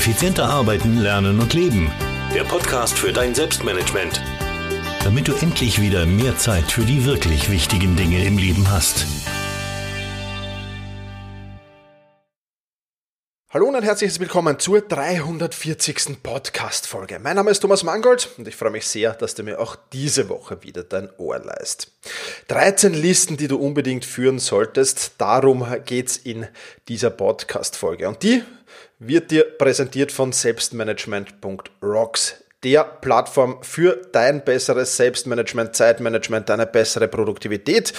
Effizienter arbeiten, lernen und leben. Der Podcast für dein Selbstmanagement. Damit du endlich wieder mehr Zeit für die wirklich wichtigen Dinge im Leben hast. Hallo und ein herzliches Willkommen zur 340. Podcast-Folge. Mein Name ist Thomas Mangold und ich freue mich sehr, dass du mir auch diese Woche wieder dein Ohr leist. 13 Listen, die du unbedingt führen solltest, darum geht's in dieser Podcast-Folge. Und die wird dir präsentiert von selbstmanagement.rocks der Plattform für dein besseres Selbstmanagement, Zeitmanagement, deine bessere Produktivität.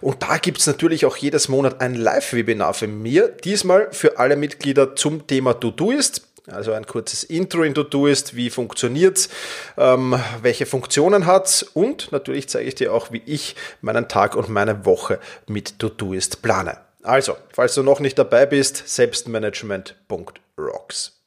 Und da gibt's natürlich auch jedes Monat ein Live-Webinar für mir, diesmal für alle Mitglieder zum Thema To-Do-Ist. Also ein kurzes Intro in To-Do-Ist, wie funktioniert's, ähm, welche Funktionen hat's und natürlich zeige ich dir auch, wie ich meinen Tag und meine Woche mit To-Do-Ist plane. Also, falls du noch nicht dabei bist, selbstmanagement.rocks.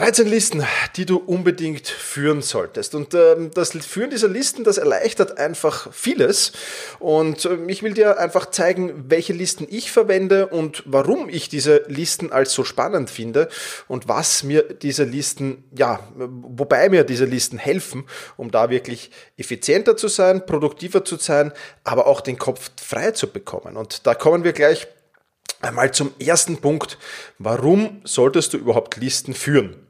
13 Listen, die du unbedingt führen solltest. Und ähm, das Führen dieser Listen, das erleichtert einfach vieles. Und ähm, ich will dir einfach zeigen, welche Listen ich verwende und warum ich diese Listen als so spannend finde und was mir diese Listen, ja, wobei mir diese Listen helfen, um da wirklich effizienter zu sein, produktiver zu sein, aber auch den Kopf frei zu bekommen. Und da kommen wir gleich einmal zum ersten Punkt. Warum solltest du überhaupt Listen führen?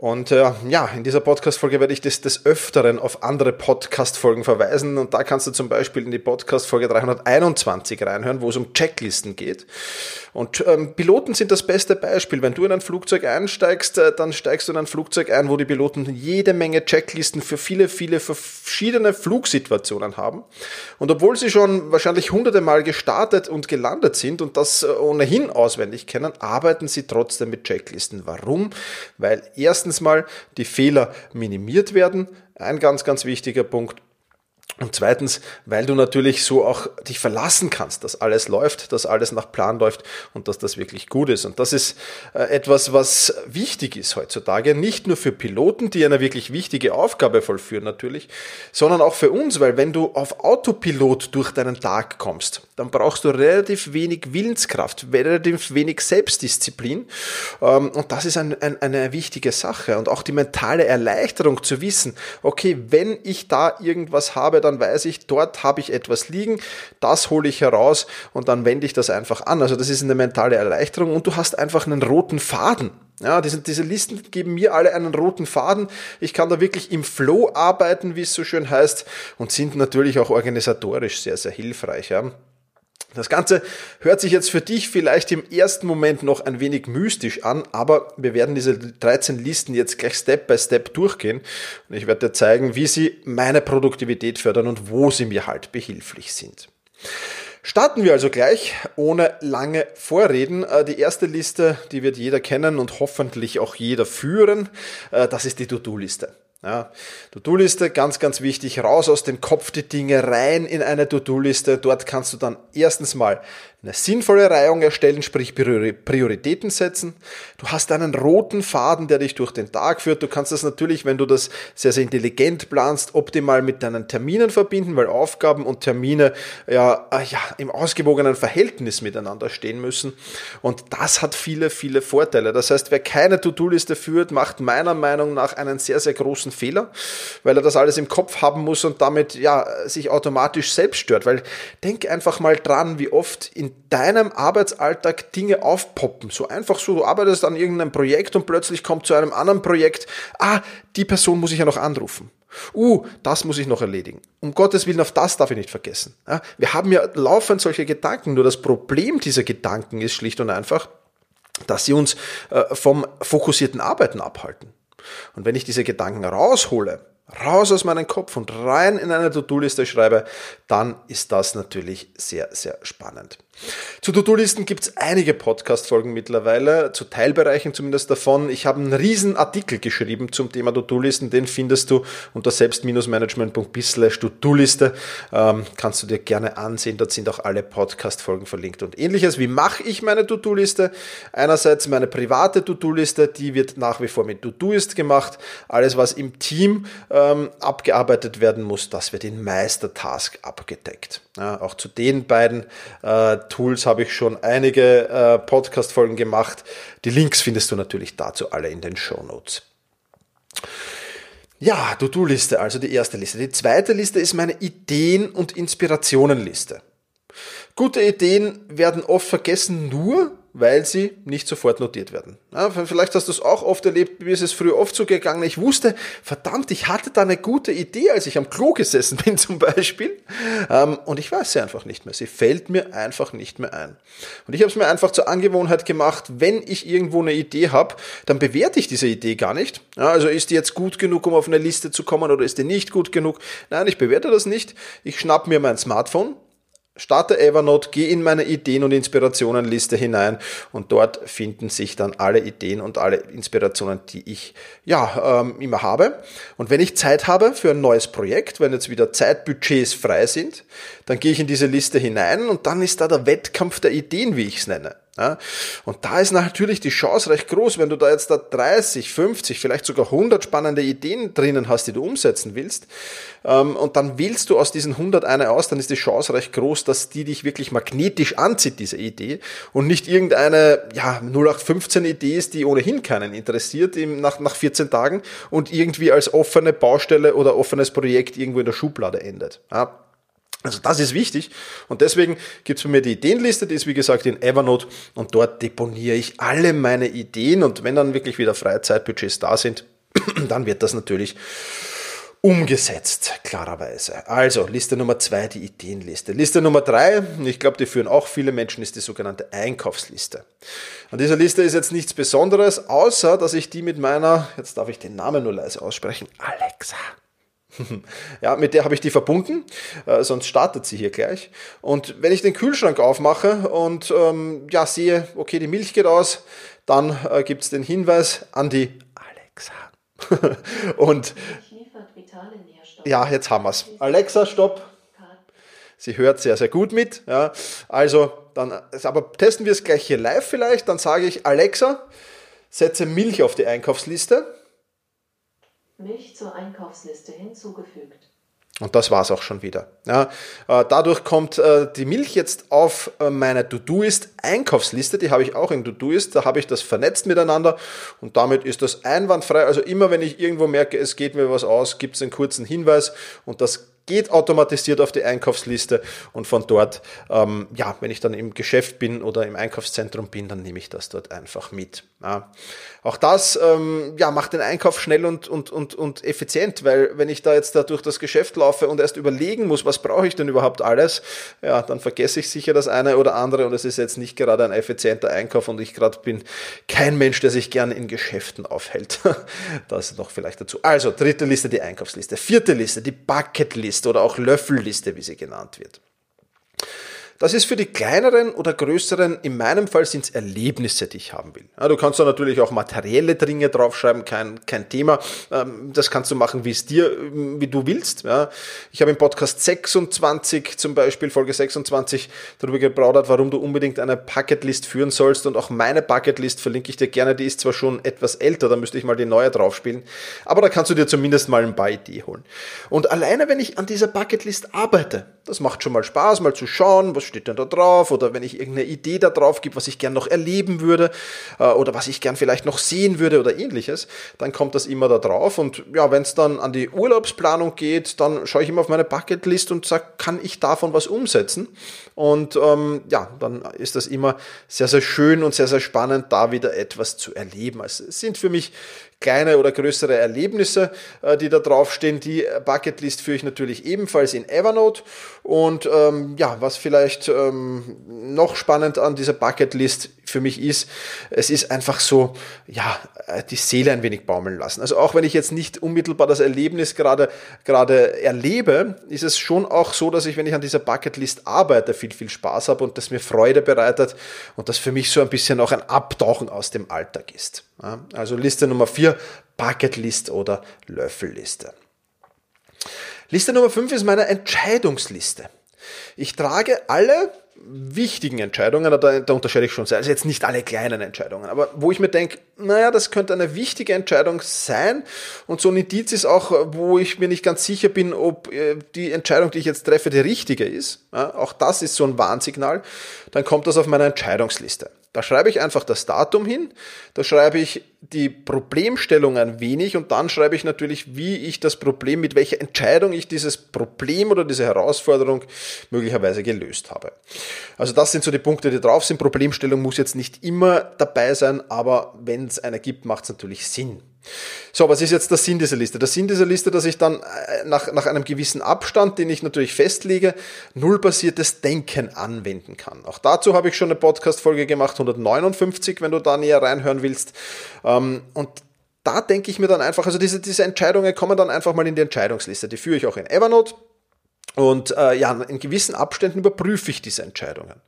Und äh, ja, in dieser Podcast-Folge werde ich des, des Öfteren auf andere Podcast-Folgen verweisen. Und da kannst du zum Beispiel in die Podcast-Folge 321 reinhören, wo es um Checklisten geht. Und ähm, Piloten sind das beste Beispiel. Wenn du in ein Flugzeug einsteigst, äh, dann steigst du in ein Flugzeug ein, wo die Piloten jede Menge Checklisten für viele, viele verschiedene Flugsituationen haben. Und obwohl sie schon wahrscheinlich hunderte Mal gestartet und gelandet sind und das äh, ohnehin auswendig kennen, arbeiten sie trotzdem mit Checklisten. Warum? Weil erstens mal die Fehler minimiert werden. Ein ganz, ganz wichtiger Punkt. Und zweitens, weil du natürlich so auch dich verlassen kannst, dass alles läuft, dass alles nach Plan läuft und dass das wirklich gut ist. Und das ist äh, etwas, was wichtig ist heutzutage, nicht nur für Piloten, die eine wirklich wichtige Aufgabe vollführen natürlich, sondern auch für uns, weil wenn du auf Autopilot durch deinen Tag kommst, dann brauchst du relativ wenig Willenskraft, relativ wenig Selbstdisziplin. Ähm, und das ist ein, ein, eine wichtige Sache. Und auch die mentale Erleichterung zu wissen, okay, wenn ich da irgendwas habe, dann dann weiß ich, dort habe ich etwas liegen, das hole ich heraus und dann wende ich das einfach an. Also das ist eine mentale Erleichterung und du hast einfach einen roten Faden. Ja, diese, diese Listen geben mir alle einen roten Faden. Ich kann da wirklich im Flow arbeiten, wie es so schön heißt, und sind natürlich auch organisatorisch sehr, sehr hilfreich. Ja. Das Ganze hört sich jetzt für dich vielleicht im ersten Moment noch ein wenig mystisch an, aber wir werden diese 13 Listen jetzt gleich Step by Step durchgehen und ich werde dir zeigen, wie sie meine Produktivität fördern und wo sie mir halt behilflich sind. Starten wir also gleich ohne lange Vorreden. Äh, die erste Liste, die wird jeder kennen und hoffentlich auch jeder führen, äh, das ist die To-Do-Liste. Ja, To-Do-Liste, ganz, ganz wichtig, raus aus dem Kopf die Dinge, rein in eine To-Do-Liste. Dort kannst du dann erstens mal eine sinnvolle Reihung erstellen, sprich Prioritäten setzen. Du hast einen roten Faden, der dich durch den Tag führt. Du kannst das natürlich, wenn du das sehr, sehr intelligent planst, optimal mit deinen Terminen verbinden, weil Aufgaben und Termine ja, äh, ja im ausgewogenen Verhältnis miteinander stehen müssen. Und das hat viele, viele Vorteile. Das heißt, wer keine To-Do-Liste führt, macht meiner Meinung nach einen sehr, sehr großen Fehler, weil er das alles im Kopf haben muss und damit ja sich automatisch selbst stört. Weil denk einfach mal dran, wie oft in deinem Arbeitsalltag Dinge aufpoppen. So einfach so, du arbeitest an irgendeinem Projekt und plötzlich kommt zu einem anderen Projekt, ah, die Person muss ich ja noch anrufen. Uh, das muss ich noch erledigen. Um Gottes Willen, auf das darf ich nicht vergessen. Wir haben ja laufend solche Gedanken, nur das Problem dieser Gedanken ist schlicht und einfach, dass sie uns äh, vom fokussierten Arbeiten abhalten. Und wenn ich diese Gedanken raushole, raus aus meinem Kopf und rein in eine To-Do-Liste schreibe, dann ist das natürlich sehr, sehr spannend. Zu To-Do-Listen gibt es einige Podcast-Folgen mittlerweile, zu Teilbereichen zumindest davon. Ich habe einen riesen Artikel geschrieben zum Thema To-Do-Listen, den findest du unter selbst-management.bis To-Do-Liste. Ähm, kannst du dir gerne ansehen, dort sind auch alle Podcast-Folgen verlinkt. Und ähnliches, wie mache ich meine To-Do-Liste? Einerseits meine private To-Do-Liste, die wird nach wie vor mit To-Do-Ist gemacht. Alles, was im Team äh, ähm, abgearbeitet werden muss, das wird in Meistertask abgedeckt. Ja, auch zu den beiden äh, Tools habe ich schon einige äh, Podcast-Folgen gemacht. Die Links findest du natürlich dazu alle in den Show Notes. Ja, To-Do-Liste, also die erste Liste. Die zweite Liste ist meine Ideen- und Inspirationenliste. Gute Ideen werden oft vergessen nur, weil sie nicht sofort notiert werden. Ja, vielleicht hast du es auch oft erlebt, mir ist es früher oft so gegangen. Ich wusste, verdammt, ich hatte da eine gute Idee, als ich am Klo gesessen bin zum Beispiel. Ähm, und ich weiß sie einfach nicht mehr. Sie fällt mir einfach nicht mehr ein. Und ich habe es mir einfach zur Angewohnheit gemacht, wenn ich irgendwo eine Idee habe, dann bewerte ich diese Idee gar nicht. Ja, also ist die jetzt gut genug, um auf eine Liste zu kommen oder ist die nicht gut genug? Nein, ich bewerte das nicht. Ich schnapp mir mein Smartphone, Starte Evernote, geh in meine Ideen- und Inspirationenliste hinein und dort finden sich dann alle Ideen und alle Inspirationen, die ich ja ähm, immer habe. Und wenn ich Zeit habe für ein neues Projekt, wenn jetzt wieder Zeitbudgets frei sind, dann gehe ich in diese Liste hinein und dann ist da der Wettkampf der Ideen, wie ich es nenne. Ja, und da ist natürlich die Chance recht groß, wenn du da jetzt da 30, 50, vielleicht sogar 100 spannende Ideen drinnen hast, die du umsetzen willst, ähm, und dann wählst du aus diesen 100 eine aus, dann ist die Chance recht groß, dass die dich wirklich magnetisch anzieht, diese Idee, und nicht irgendeine ja, 0815 Idee ist, die ohnehin keinen interessiert im, nach, nach 14 Tagen und irgendwie als offene Baustelle oder offenes Projekt irgendwo in der Schublade endet. Ja, also das ist wichtig und deswegen gibt es bei mir die Ideenliste, die ist wie gesagt in Evernote und dort deponiere ich alle meine Ideen und wenn dann wirklich wieder Freizeitbudgets da sind, dann wird das natürlich umgesetzt, klarerweise. Also Liste Nummer zwei, die Ideenliste. Liste Nummer drei, ich glaube, die führen auch viele Menschen, ist die sogenannte Einkaufsliste. An dieser Liste ist jetzt nichts Besonderes, außer dass ich die mit meiner, jetzt darf ich den Namen nur leise aussprechen, Alexa Ja, mit der habe ich die verbunden, äh, sonst startet sie hier gleich. Und wenn ich den Kühlschrank aufmache und ähm, ja, sehe, okay, die Milch geht aus, dann äh, gibt es den Hinweis an die Alexa. und ja, jetzt haben wir es. Alexa, stopp. Sie hört sehr, sehr gut mit. Ja. Also, dann, aber testen wir es gleich hier live vielleicht. Dann sage ich, Alexa, setze Milch auf die Einkaufsliste. Milch zur Einkaufsliste hinzugefügt. Und das war's auch schon wieder. Ja, äh, dadurch kommt äh, die Milch jetzt auf äh, meine To-Do-Ist Einkaufsliste, die habe ich auch in To-Do-Ist, da habe ich das vernetzt miteinander und damit ist das einwandfrei. Also immer wenn ich irgendwo merke, es geht mir was aus, gibt es einen kurzen Hinweis und das geht automatisiert auf die Einkaufsliste und von dort, ähm, ja, wenn ich dann im Geschäft bin oder im Einkaufszentrum bin, dann nehme ich das dort einfach mit. Ja. Auch das ähm, ja, macht den Einkauf schnell und, und, und, und effizient, weil wenn ich da jetzt da durch das Geschäft laufe und erst überlegen muss, was brauche ich denn überhaupt alles, ja, dann vergesse ich sicher das eine oder andere und es ist jetzt nicht gerade ein effizienter Einkauf und ich gerade bin kein Mensch, der sich gerne in Geschäften aufhält. das noch vielleicht dazu. Also, dritte Liste, die Einkaufsliste. Vierte Liste, die Bucketliste. Liste oder auch Löffelliste, wie sie genannt wird. Das ist für die kleineren oder größeren, in meinem Fall sind es Erlebnisse, die ich haben will. Ja, du kannst da natürlich auch materielle Dinge draufschreiben, kein, kein Thema. Ähm, das kannst du machen, wie es dir, wie du willst. Ja. Ich habe im Podcast 26 zum Beispiel, Folge 26, darüber geplaudert, warum du unbedingt eine Bucketlist führen sollst und auch meine Bucketlist verlinke ich dir gerne. Die ist zwar schon etwas älter, da müsste ich mal die neue draufspielen, aber da kannst du dir zumindest mal ein paar Ideen holen. Und alleine, wenn ich an dieser Bucketlist arbeite, das macht schon mal Spaß, mal zu schauen, was steht denn da drauf oder wenn ich irgendeine Idee da drauf gebe, was ich gern noch erleben würde äh, oder was ich gern vielleicht noch sehen würde oder ähnliches, dann kommt das immer da drauf und ja, wenn es dann an die Urlaubsplanung geht, dann schaue ich immer auf meine Bucketlist und sage, kann ich davon was umsetzen? Und ähm, ja, dann ist das immer sehr, sehr schön und sehr, sehr spannend, da wieder etwas zu erleben. Also es sind für mich kleine oder größere Erlebnisse, äh, die da draufstehen. Die Bucketlist führe ich natürlich ebenfalls in Evernote. Und ähm, ja, was vielleicht ähm, noch spannend an dieser Bucketlist für mich ist, es ist einfach so, ja, äh, die Seele ein wenig baumeln lassen. Also auch wenn ich jetzt nicht unmittelbar das Erlebnis gerade, gerade erlebe, ist es schon auch so, dass ich, wenn ich an dieser Bucketlist arbeite, viel, viel Spaß habe und das mir Freude bereitet und das für mich so ein bisschen auch ein Abtauchen aus dem Alltag ist. Also Liste Nummer 4, Bucketlist oder Löffelliste. Liste Nummer 5 ist meine Entscheidungsliste. Ich trage alle wichtigen Entscheidungen, da, da unterscheide ich schon sehr, also jetzt nicht alle kleinen Entscheidungen, aber wo ich mir denke, naja, das könnte eine wichtige Entscheidung sein und so ein Indiz ist auch, wo ich mir nicht ganz sicher bin, ob äh, die Entscheidung, die ich jetzt treffe, die richtige ist. Ja, auch das ist so ein Warnsignal. Dann kommt das auf meine Entscheidungsliste. Da schreibe ich einfach das Datum hin, da schreibe ich die Problemstellung ein wenig und dann schreibe ich natürlich, wie ich das Problem, mit welcher Entscheidung ich dieses Problem oder diese Herausforderung möglicherweise gelöst habe. Also das sind so die Punkte, die drauf sind. Problemstellung muss jetzt nicht immer dabei sein, aber wenn es eine gibt, macht es natürlich Sinn. So, was ist jetzt der Sinn dieser Liste? Der Sinn dieser Liste, dass ich dann äh, nach, nach einem gewissen Abstand, den ich natürlich festlege, nullbasiertes Denken anwenden kann. Auch dazu habe ich schon eine Podcast-Folge gemacht, 159, wenn du da näher reinhören willst. Ähm, und da denke ich mir dann einfach, also diese, diese Entscheidungen kommen dann einfach mal in die Entscheidungsliste. Die führe ich auch in Evernote. Und äh, ja, in gewissen Abständen überprüfe ich diese Entscheidungen.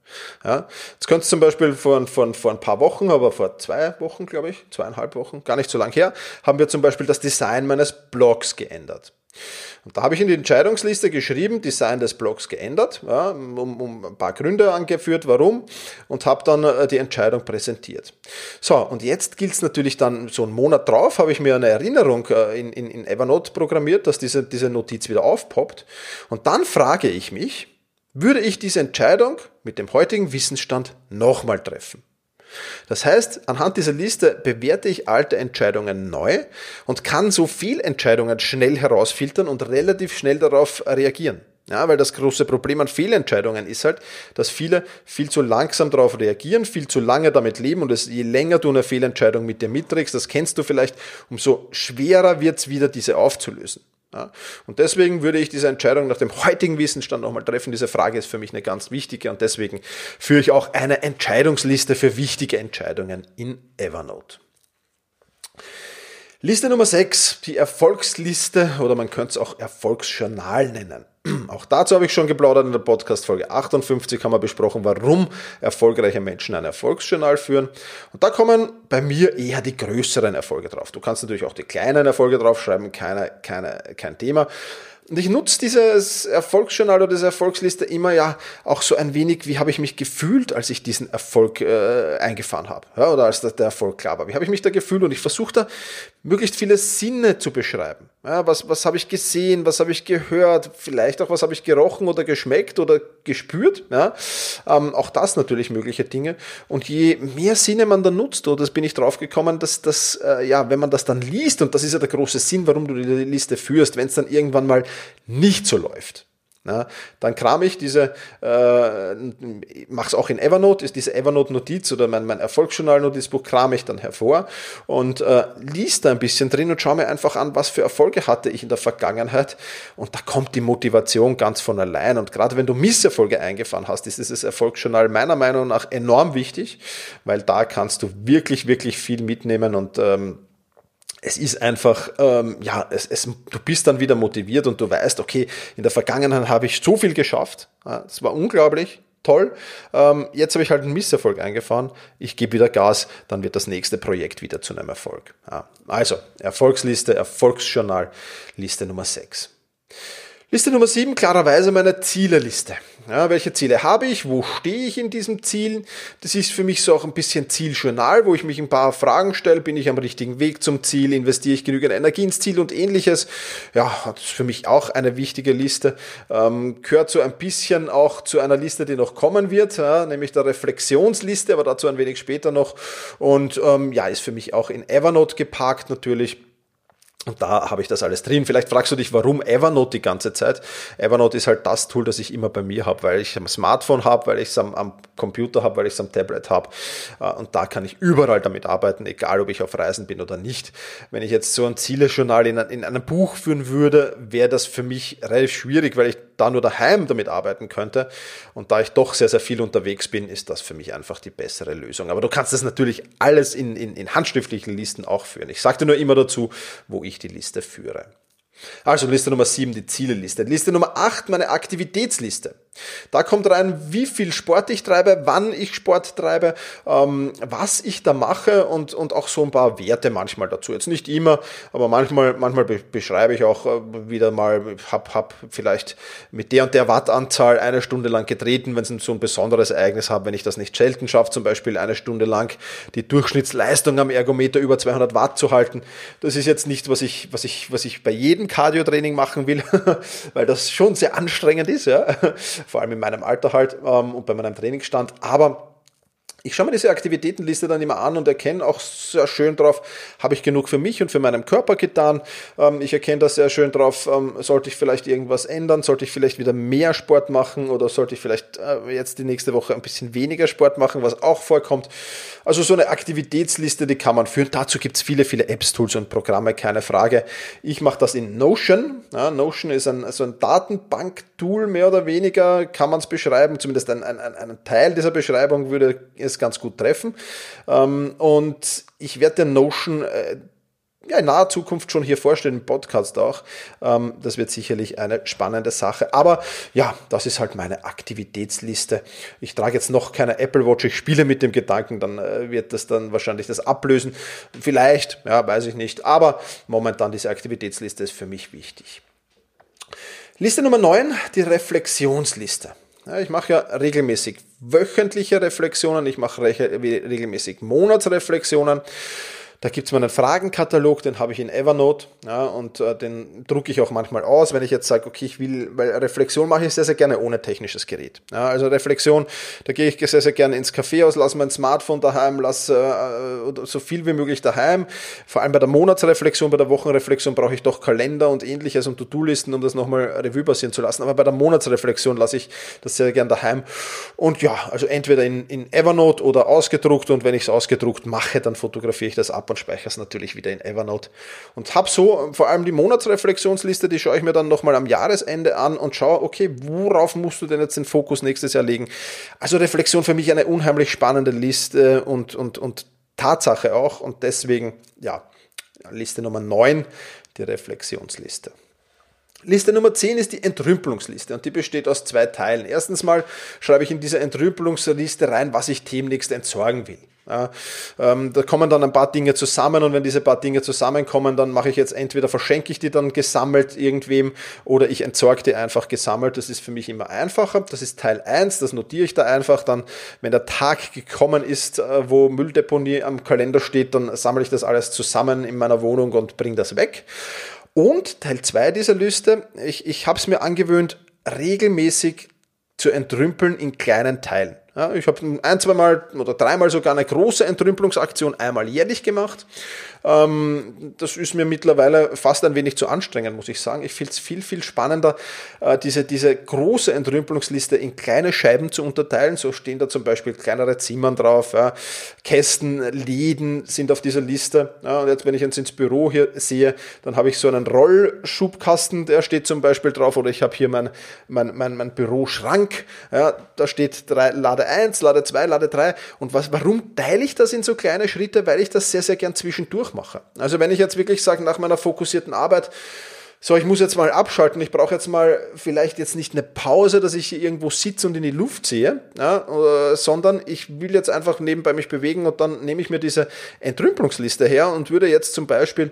Ja, jetzt könnte zum Beispiel vor, vor, vor ein paar Wochen, aber vor zwei Wochen, glaube ich, zweieinhalb Wochen, gar nicht so lang her, haben wir zum Beispiel das Design meines Blogs geändert. Und da habe ich in die Entscheidungsliste geschrieben, Design des Blogs geändert, ja, um, um ein paar Gründe angeführt, warum, und habe dann äh, die Entscheidung präsentiert. So, und jetzt gilt es natürlich dann, so einen Monat drauf, habe ich mir eine Erinnerung äh, in, in, in Evernote programmiert, dass diese, diese Notiz wieder aufpoppt. Und dann frage ich mich, würde ich diese Entscheidung mit dem heutigen Wissensstand nochmal treffen? Das heißt, anhand dieser Liste bewerte ich alte Entscheidungen neu und kann so viel Entscheidungen schnell herausfiltern und relativ schnell darauf reagieren. Ja, weil das große Problem an Fehlentscheidungen ist halt, dass viele viel zu langsam darauf reagieren, viel zu lange damit leben und es, je länger du eine Fehlentscheidung mit dir mitträgst, das kennst du vielleicht, umso schwerer wird es wieder, diese aufzulösen. Ja, und deswegen würde ich diese Entscheidung nach dem heutigen Wissensstand nochmal treffen. Diese Frage ist für mich eine ganz wichtige und deswegen führe ich auch eine Entscheidungsliste für wichtige Entscheidungen in Evernote. Liste Nummer 6, die Erfolgsliste oder man könnte es auch Erfolgsjournal nennen. Auch dazu habe ich schon geplaudert in der Podcast Folge 58 haben wir besprochen, warum erfolgreiche Menschen ein Erfolgsjournal führen. Und da kommen bei mir eher die größeren Erfolge drauf. Du kannst natürlich auch die kleinen Erfolge draufschreiben, keine, keine, kein Thema. Und ich nutze dieses Erfolgsjournal oder diese Erfolgsliste immer ja auch so ein wenig, wie habe ich mich gefühlt, als ich diesen Erfolg äh, eingefahren habe. Ja, oder als der Erfolg klar war. Wie habe ich mich da gefühlt? Und ich versuche da möglichst viele Sinne zu beschreiben. Ja, was was habe ich gesehen? Was habe ich gehört? Vielleicht auch, was habe ich gerochen oder geschmeckt oder gespürt? Ja, ähm, auch das natürlich mögliche Dinge. Und je mehr Sinne man da nutzt, oder das bin ich drauf gekommen, dass das, äh, ja, wenn man das dann liest, und das ist ja der große Sinn, warum du die Liste führst, wenn es dann irgendwann mal nicht so läuft. Na, dann kram ich diese, äh, mach's auch in Evernote, ist diese Evernote-Notiz oder mein, mein Erfolgsjournal-Notizbuch kram ich dann hervor und äh, liest da ein bisschen drin und schaue mir einfach an, was für Erfolge hatte ich in der Vergangenheit und da kommt die Motivation ganz von allein und gerade wenn du Misserfolge eingefahren hast, ist dieses Erfolgsjournal meiner Meinung nach enorm wichtig, weil da kannst du wirklich, wirklich viel mitnehmen und ähm, es ist einfach, ähm, ja, es, es, du bist dann wieder motiviert und du weißt, okay, in der Vergangenheit habe ich so viel geschafft. Es war unglaublich, toll. Ähm, jetzt habe ich halt einen Misserfolg eingefahren. Ich gebe wieder Gas, dann wird das nächste Projekt wieder zu einem Erfolg. Ja, also, Erfolgsliste, Erfolgsjournal, Liste Nummer 6. Liste Nummer 7, klarerweise meine Zieleliste. Ja, welche Ziele habe ich? Wo stehe ich in diesem Ziel? Das ist für mich so auch ein bisschen Zieljournal, wo ich mich ein paar Fragen stelle. Bin ich am richtigen Weg zum Ziel? Investiere ich genügend Energie ins Ziel und ähnliches? Ja, das ist für mich auch eine wichtige Liste. Ähm, gehört so ein bisschen auch zu einer Liste, die noch kommen wird, ja, nämlich der Reflexionsliste, aber dazu ein wenig später noch. Und ähm, ja, ist für mich auch in Evernote geparkt natürlich. Und da habe ich das alles drin. Vielleicht fragst du dich, warum Evernote die ganze Zeit. Evernote ist halt das Tool, das ich immer bei mir habe, weil ich am Smartphone habe, weil ich es am, am, Computer habe, weil ich es am Tablet habe. Äh, und da kann ich überall damit arbeiten, egal ob ich auf Reisen bin oder nicht. Wenn ich jetzt so ein Zielejournal in, in einem Buch führen würde, wäre das für mich relativ schwierig, weil ich da nur daheim damit arbeiten könnte. Und da ich doch sehr, sehr viel unterwegs bin, ist das für mich einfach die bessere Lösung. Aber du kannst das natürlich alles in, in, in handschriftlichen Listen auch führen. Ich sagte nur immer dazu, wo ich die Liste führe. Also Liste Nummer 7, die Zieleliste. Liste Nummer 8, meine Aktivitätsliste. Da kommt rein, wie viel Sport ich treibe, wann ich Sport treibe, ähm, was ich da mache und, und auch so ein paar Werte manchmal dazu. Jetzt nicht immer, aber manchmal, manchmal beschreibe ich auch äh, wieder mal, hab, hab vielleicht mit der und der Wattanzahl eine Stunde lang getreten, wenn es so ein besonderes Ereignis habe, wenn ich das nicht selten schaffe, zum Beispiel eine Stunde lang die Durchschnittsleistung am Ergometer über 200 Watt zu halten. Das ist jetzt nicht, was ich, was ich, was ich bei jedem Cardio-Training machen will, weil das schon sehr anstrengend ist, ja vor allem in meinem Alter halt ähm, und bei meinem Trainingsstand. Aber ich schaue mir diese Aktivitätenliste dann immer an und erkenne auch sehr schön drauf, habe ich genug für mich und für meinen Körper getan. Ähm, ich erkenne da sehr schön drauf, ähm, sollte ich vielleicht irgendwas ändern, sollte ich vielleicht wieder mehr Sport machen oder sollte ich vielleicht äh, jetzt die nächste Woche ein bisschen weniger Sport machen, was auch vorkommt. Also so eine Aktivitätsliste, die kann man führen. Dazu gibt es viele, viele Apps, Tools und Programme, keine Frage. Ich mache das in Notion. Ja, Notion ist ein, so ein Datenbank-Tool, mehr oder weniger, kann man es beschreiben. Zumindest ein, ein, ein Teil dieser Beschreibung würde es ganz gut treffen. Ähm, und ich werde der Notion äh, ja, in naher Zukunft schon hier vorstellen, im Podcast auch. Ähm, das wird sicherlich eine spannende Sache. Aber ja, das ist halt meine Aktivitätsliste. Ich trage jetzt noch keine Apple Watch, ich spiele mit dem Gedanken, dann äh, wird das dann wahrscheinlich das ablösen. Vielleicht, ja, weiß ich nicht. Aber momentan diese Aktivitätsliste ist für mich wichtig. Liste Nummer 9, die Reflexionsliste. Ja, ich mache ja regelmäßig wöchentliche Reflexionen, ich mache regelmäßig Monatsreflexionen. Da gibt es meinen Fragenkatalog, den habe ich in Evernote ja, und äh, den drucke ich auch manchmal aus, wenn ich jetzt sage, okay, ich will, weil Reflexion mache ich sehr, sehr gerne ohne technisches Gerät. Ja, also Reflexion, da gehe ich sehr, sehr gerne ins Café aus, lasse mein Smartphone daheim, lasse äh, so viel wie möglich daheim. Vor allem bei der Monatsreflexion, bei der Wochenreflexion brauche ich doch Kalender und ähnliches und To-Do-Listen, um das nochmal Revue passieren zu lassen. Aber bei der Monatsreflexion lasse ich das sehr gerne daheim. Und ja, also entweder in, in Evernote oder ausgedruckt und wenn ich es ausgedruckt mache, dann fotografiere ich das ab und speichere es natürlich wieder in Evernote. Und habe so vor allem die Monatsreflexionsliste, die schaue ich mir dann nochmal am Jahresende an und schaue, okay, worauf musst du denn jetzt den Fokus nächstes Jahr legen? Also Reflexion für mich eine unheimlich spannende Liste und, und, und Tatsache auch. Und deswegen, ja, Liste Nummer 9, die Reflexionsliste. Liste Nummer 10 ist die Entrümpelungsliste und die besteht aus zwei Teilen. Erstens mal schreibe ich in dieser Entrümpelungsliste rein, was ich demnächst entsorgen will. Ja, ähm, da kommen dann ein paar Dinge zusammen und wenn diese paar Dinge zusammenkommen, dann mache ich jetzt entweder verschenke ich die dann gesammelt irgendwem oder ich entsorge die einfach gesammelt. Das ist für mich immer einfacher. Das ist Teil 1, das notiere ich da einfach. Dann, wenn der Tag gekommen ist, äh, wo Mülldeponie am Kalender steht, dann sammle ich das alles zusammen in meiner Wohnung und bringe das weg. Und Teil 2 dieser Liste, ich, ich habe es mir angewöhnt, regelmäßig zu entrümpeln in kleinen Teilen. Ja, ich habe ein, zweimal oder dreimal sogar eine große Entrümpelungsaktion einmal jährlich gemacht. Ähm, das ist mir mittlerweile fast ein wenig zu anstrengend, muss ich sagen. Ich finde es viel, viel spannender, äh, diese, diese große Entrümpelungsliste in kleine Scheiben zu unterteilen. So stehen da zum Beispiel kleinere Zimmern drauf, ja. Kästen, Läden sind auf dieser Liste. Ja, und jetzt, wenn ich jetzt ins Büro hier sehe, dann habe ich so einen Rollschubkasten, der steht zum Beispiel drauf, oder ich habe hier mein, mein, mein, mein Büroschrank, ja, da steht drei, Lade 1, Lade 2, Lade 3. Und was, warum teile ich das in so kleine Schritte? Weil ich das sehr, sehr gern zwischendurch mache. Also wenn ich jetzt wirklich sage, nach meiner fokussierten Arbeit, so, ich muss jetzt mal abschalten, ich brauche jetzt mal vielleicht jetzt nicht eine Pause, dass ich irgendwo sitze und in die Luft sehe, ja, sondern ich will jetzt einfach nebenbei mich bewegen und dann nehme ich mir diese Entrümpelungsliste her und würde jetzt zum Beispiel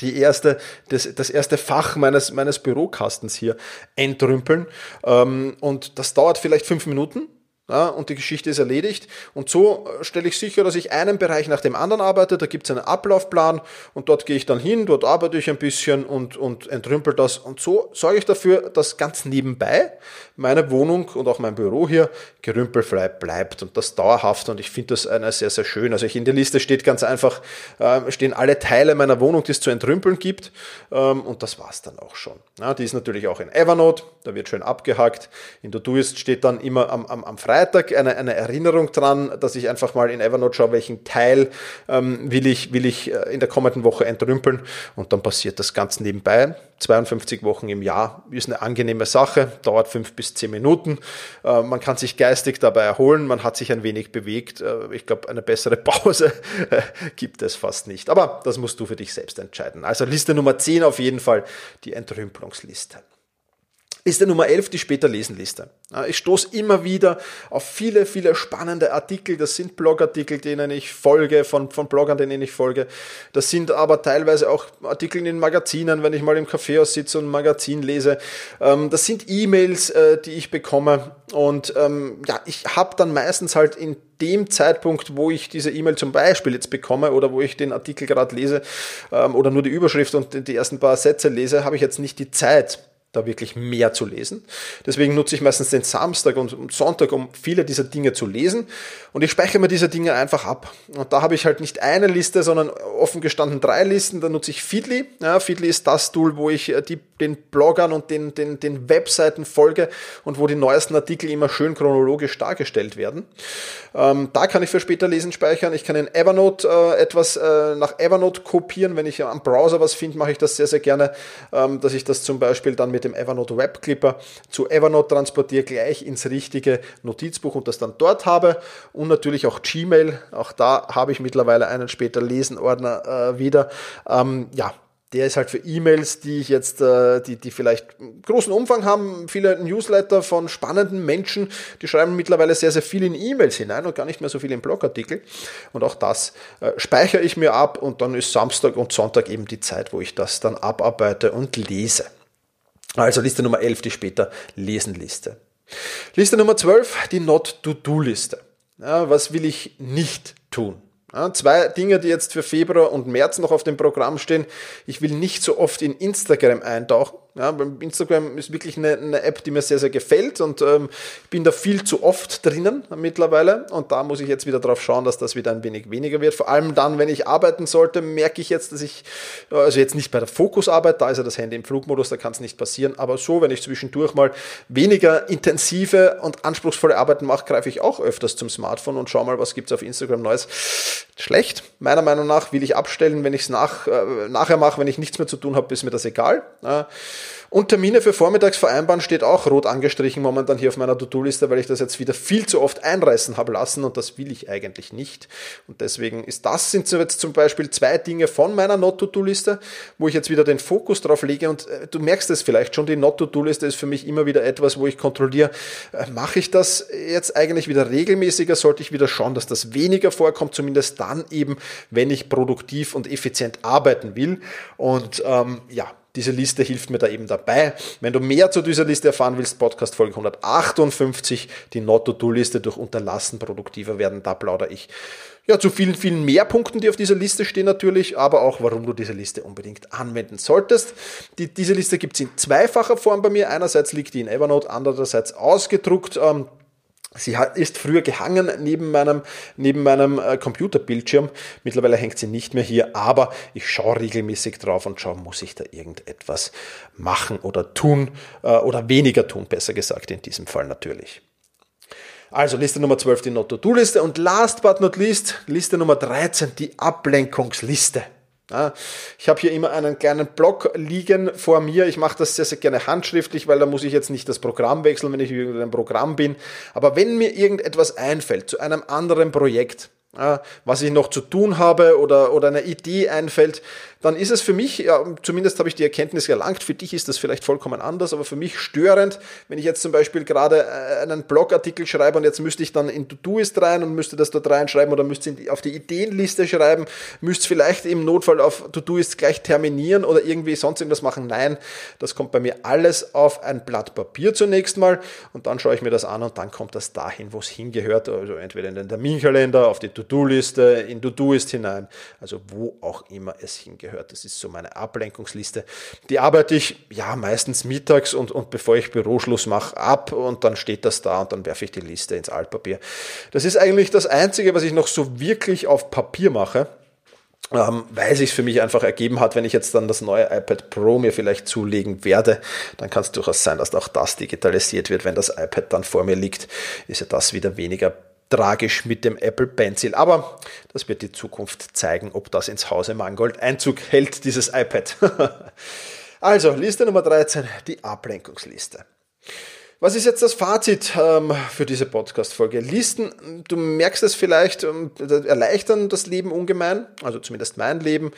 die erste, das, das erste Fach meines, meines Bürokastens hier entrümpeln. Ähm, und das dauert vielleicht fünf Minuten ja, und die Geschichte ist erledigt. Und so äh, stelle ich sicher, dass ich einen Bereich nach dem anderen arbeite. Da gibt es einen Ablaufplan und dort gehe ich dann hin, dort arbeite ich ein bisschen und, und entrümpel das. Und so sorge ich dafür, dass ganz nebenbei meine Wohnung und auch mein Büro hier gerümpelfrei bleibt und das dauerhaft. Und ich finde das eine sehr, sehr schön. Also ich in der Liste steht ganz einfach, äh, stehen alle Teile meiner Wohnung, die es zu entrümpeln gibt. Ähm, und das war's dann auch schon. Ja, die ist natürlich auch in Evernote, da wird schön abgehakt. In Todoist steht dann immer am, am, am Freitag eine, eine Erinnerung dran, dass ich einfach mal in Evernote schaue, welchen Teil ähm, will, ich, will ich äh, in der kommenden Woche entrümpeln. Und dann passiert das ganz nebenbei. 52 Wochen im Jahr ist eine angenehme Sache, dauert fünf bis zehn Minuten. Äh, man kann sich geistig dabei erholen, man hat sich ein wenig bewegt. Äh, ich glaube, eine bessere Pause äh, gibt es fast nicht. Aber das musst du für dich selbst entscheiden. Also Liste Nummer 10 auf jeden Fall, die Entrümpelungsliste. Liste Nummer 11, die später lesen Liste. Ich stoße immer wieder auf viele, viele spannende Artikel. Das sind Blogartikel, denen ich folge, von, von Bloggern, denen ich folge. Das sind aber teilweise auch Artikel in Magazinen, wenn ich mal im Kaffeehaus sitze und ein Magazin lese. Ähm, das sind E-Mails, äh, die ich bekomme. Und ähm, ja, ich habe dann meistens halt in dem Zeitpunkt, wo ich diese E-Mail zum Beispiel jetzt bekomme oder wo ich den Artikel gerade lese ähm, oder nur die Überschrift und die ersten paar Sätze lese, habe ich jetzt nicht die Zeit da wirklich mehr zu lesen. Deswegen nutze ich meistens den Samstag und Sonntag, um viele dieser Dinge zu lesen. Und ich speichere mir diese Dinge einfach ab. Und da habe ich halt nicht eine Liste, sondern offen gestanden drei Listen. Da nutze ich Feedly. Ja, Feedly ist das Tool, wo ich äh, die, den Bloggern und den, den, den Webseiten folge und wo die neuesten Artikel immer schön chronologisch dargestellt werden. Ähm, da kann ich für später lesen speichern. Ich kann in Evernote äh, etwas äh, nach Evernote kopieren. Wenn ich am Browser was finde, mache ich das sehr, sehr gerne, ähm, dass ich das zum Beispiel dann mit dem Evernote Web Clipper zu Evernote transportiere, gleich ins richtige Notizbuch und das dann dort habe. Und natürlich auch Gmail. Auch da habe ich mittlerweile einen später Lesen-Ordner äh, wieder. Ähm, ja, der ist halt für E-Mails, die ich jetzt, äh, die, die vielleicht großen Umfang haben, viele Newsletter von spannenden Menschen, die schreiben mittlerweile sehr, sehr viel in E-Mails hinein und gar nicht mehr so viel in Blogartikel. Und auch das äh, speichere ich mir ab und dann ist Samstag und Sonntag eben die Zeit, wo ich das dann abarbeite und lese. Also Liste Nummer 11, die später lesen Liste. Liste Nummer 12, die Not-to-Do-Liste. Ja, was will ich nicht tun? Ja, zwei Dinge, die jetzt für Februar und März noch auf dem Programm stehen. Ich will nicht so oft in Instagram eintauchen. Ja, Instagram ist wirklich eine, eine, App, die mir sehr, sehr gefällt und ähm, bin da viel zu oft drinnen mittlerweile und da muss ich jetzt wieder drauf schauen, dass das wieder ein wenig weniger wird. Vor allem dann, wenn ich arbeiten sollte, merke ich jetzt, dass ich, also jetzt nicht bei der Fokusarbeit, da ist ja das Handy im Flugmodus, da kann es nicht passieren, aber so, wenn ich zwischendurch mal weniger intensive und anspruchsvolle Arbeiten mache, greife ich auch öfters zum Smartphone und schaue mal, was gibt es auf Instagram Neues. Schlecht, meiner Meinung nach, will ich abstellen, wenn ich es nach, äh, nachher mache, wenn ich nichts mehr zu tun habe, ist mir das egal. Äh, und Termine für vormittags vereinbaren steht auch rot angestrichen momentan hier auf meiner To-Do-Liste, weil ich das jetzt wieder viel zu oft einreißen habe lassen und das will ich eigentlich nicht. Und deswegen ist das, sind jetzt zum Beispiel zwei Dinge von meiner Not-To-Do-Liste, wo ich jetzt wieder den Fokus drauf lege und äh, du merkst es vielleicht schon, die Not-To-Do-Liste ist für mich immer wieder etwas, wo ich kontrolliere, äh, mache ich das jetzt eigentlich wieder regelmäßiger, sollte ich wieder schauen, dass das weniger vorkommt, zumindest dann eben, wenn ich produktiv und effizient arbeiten will. Und ähm, ja, diese Liste hilft mir da eben dabei. Wenn du mehr zu dieser Liste erfahren willst, Podcast Folge 158, die Not-to-Do-Liste durch Unterlassen produktiver werden, da plaudere ich ja, zu vielen, vielen mehr Punkten, die auf dieser Liste stehen natürlich, aber auch, warum du diese Liste unbedingt anwenden solltest. Die, diese Liste gibt es in zweifacher Form bei mir. Einerseits liegt die in Evernote, andererseits ausgedruckt. Ähm, Sie ist früher gehangen neben meinem, neben meinem äh, Computerbildschirm. Mittlerweile hängt sie nicht mehr hier, aber ich schaue regelmäßig drauf und schaue, muss ich da irgendetwas machen oder tun äh, oder weniger tun, besser gesagt in diesem Fall natürlich. Also Liste Nummer 12 die Not-to-Do-Liste und last but not least Liste Nummer 13 die Ablenkungsliste. Ich habe hier immer einen kleinen Block liegen vor mir. Ich mache das sehr, sehr gerne handschriftlich, weil da muss ich jetzt nicht das Programm wechseln, wenn ich in irgendeinem Programm bin. Aber wenn mir irgendetwas einfällt zu einem anderen Projekt, was ich noch zu tun habe oder, oder eine Idee einfällt, dann ist es für mich, ja, zumindest habe ich die Erkenntnis erlangt, für dich ist das vielleicht vollkommen anders, aber für mich störend, wenn ich jetzt zum Beispiel gerade äh, einen Blogartikel schreibe und jetzt müsste ich dann in To-Doist rein und müsste das dort reinschreiben oder müsste auf die Ideenliste schreiben, müsste vielleicht im Notfall auf To-Doist gleich terminieren oder irgendwie sonst irgendwas machen. Nein, das kommt bei mir alles auf ein Blatt Papier zunächst mal und dann schaue ich mir das an und dann kommt das dahin, wo es hingehört, also entweder in den Terminkalender, auf die To-Do-Liste, in To-Doist hinein, also wo auch immer es hingehört gehört. Das ist so meine Ablenkungsliste. Die arbeite ich ja meistens mittags und, und bevor ich Büroschluss mache, ab und dann steht das da und dann werfe ich die Liste ins Altpapier. Das ist eigentlich das Einzige, was ich noch so wirklich auf Papier mache. Ähm, weil sich für mich einfach ergeben hat, wenn ich jetzt dann das neue iPad Pro mir vielleicht zulegen werde, dann kann es durchaus sein, dass auch das digitalisiert wird. Wenn das iPad dann vor mir liegt, ist ja das wieder weniger tragisch mit dem Apple Pencil. Aber das wird die Zukunft zeigen, ob das ins Hause Mangold Einzug hält, dieses iPad. also, Liste Nummer 13, die Ablenkungsliste. Was ist jetzt das Fazit ähm, für diese Podcast-Folge? Listen, du merkst es vielleicht, ähm, erleichtern das Leben ungemein, also zumindest mein Leben.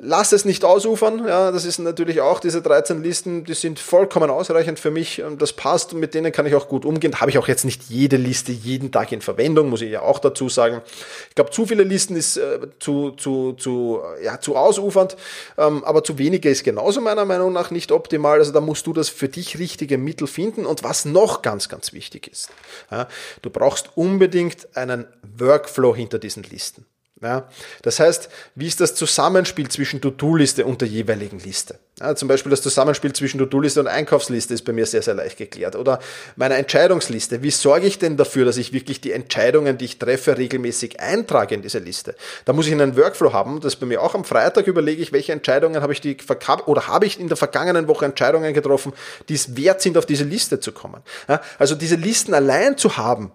Lass es nicht ausufern. Ja, das ist natürlich auch diese 13 Listen, die sind vollkommen ausreichend für mich. Das passt und mit denen kann ich auch gut umgehen. Habe ich auch jetzt nicht jede Liste jeden Tag in Verwendung, muss ich ja auch dazu sagen. Ich glaube, zu viele Listen ist äh, zu, zu, zu, ja, zu ausufernd, ähm, aber zu wenige ist genauso meiner Meinung nach nicht optimal. Also da musst du das für dich richtige Mittel finden. Und was noch ganz, ganz wichtig ist, ja, du brauchst unbedingt einen Workflow hinter diesen Listen. Ja, das heißt, wie ist das Zusammenspiel zwischen To-Do-Liste und der jeweiligen Liste? Ja, zum Beispiel das Zusammenspiel zwischen To-Do-Liste und Einkaufsliste ist bei mir sehr, sehr leicht geklärt. Oder meine Entscheidungsliste. Wie sorge ich denn dafür, dass ich wirklich die Entscheidungen, die ich treffe, regelmäßig eintrage in diese Liste? Da muss ich einen Workflow haben. Das bei mir auch am Freitag überlege ich, welche Entscheidungen habe ich die oder habe ich in der vergangenen Woche Entscheidungen getroffen, die es wert sind, auf diese Liste zu kommen. Ja, also diese Listen allein zu haben,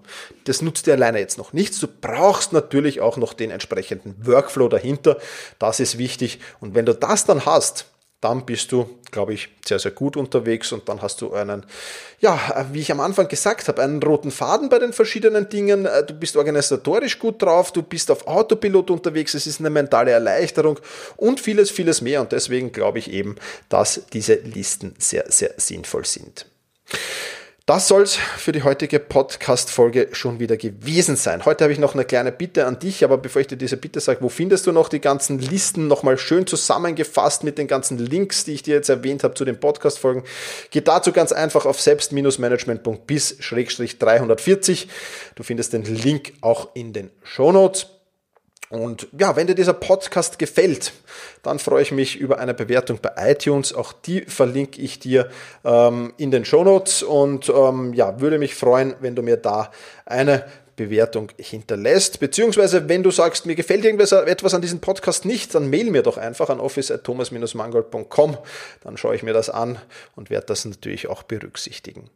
das nutzt dir alleine jetzt noch nichts. Du brauchst natürlich auch noch den entsprechenden Workflow dahinter. Das ist wichtig. Und wenn du das dann hast, dann bist du, glaube ich, sehr, sehr gut unterwegs und dann hast du einen, ja, wie ich am Anfang gesagt habe, einen roten Faden bei den verschiedenen Dingen. Äh, du bist organisatorisch gut drauf, du bist auf Autopilot unterwegs, es ist eine mentale Erleichterung und vieles, vieles mehr. Und deswegen glaube ich eben, dass diese Listen sehr, sehr sinnvoll sind. Das soll's für die heutige Podcast-Folge schon wieder gewesen sein. Heute habe ich noch eine kleine Bitte an dich, aber bevor ich dir diese Bitte sage, wo findest du noch die ganzen Listen nochmal schön zusammengefasst mit den ganzen Links, die ich dir jetzt erwähnt habe zu den Podcast-Folgen? Geh dazu ganz einfach auf selbst-management.bis-340. Du findest den Link auch in den Show Notes. Und ja, wenn dir dieser Podcast gefällt, dann freue ich mich über eine Bewertung bei iTunes. Auch die verlinke ich dir ähm, in den Show Notes und ähm, ja, würde mich freuen, wenn du mir da eine Bewertung hinterlässt. Beziehungsweise, wenn du sagst, mir gefällt irgendwas etwas an diesem Podcast nicht, dann mail mir doch einfach an office.thomas-mangold.com. Dann schaue ich mir das an und werde das natürlich auch berücksichtigen.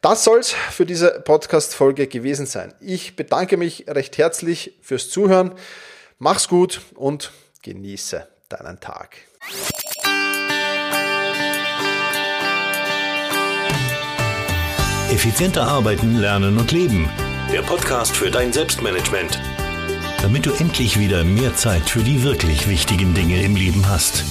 Das soll's für diese Podcast-Folge gewesen sein. Ich bedanke mich recht herzlich fürs Zuhören. Mach's gut und genieße deinen Tag. Effizienter arbeiten, lernen und leben. Der Podcast für dein Selbstmanagement. Damit du endlich wieder mehr Zeit für die wirklich wichtigen Dinge im Leben hast.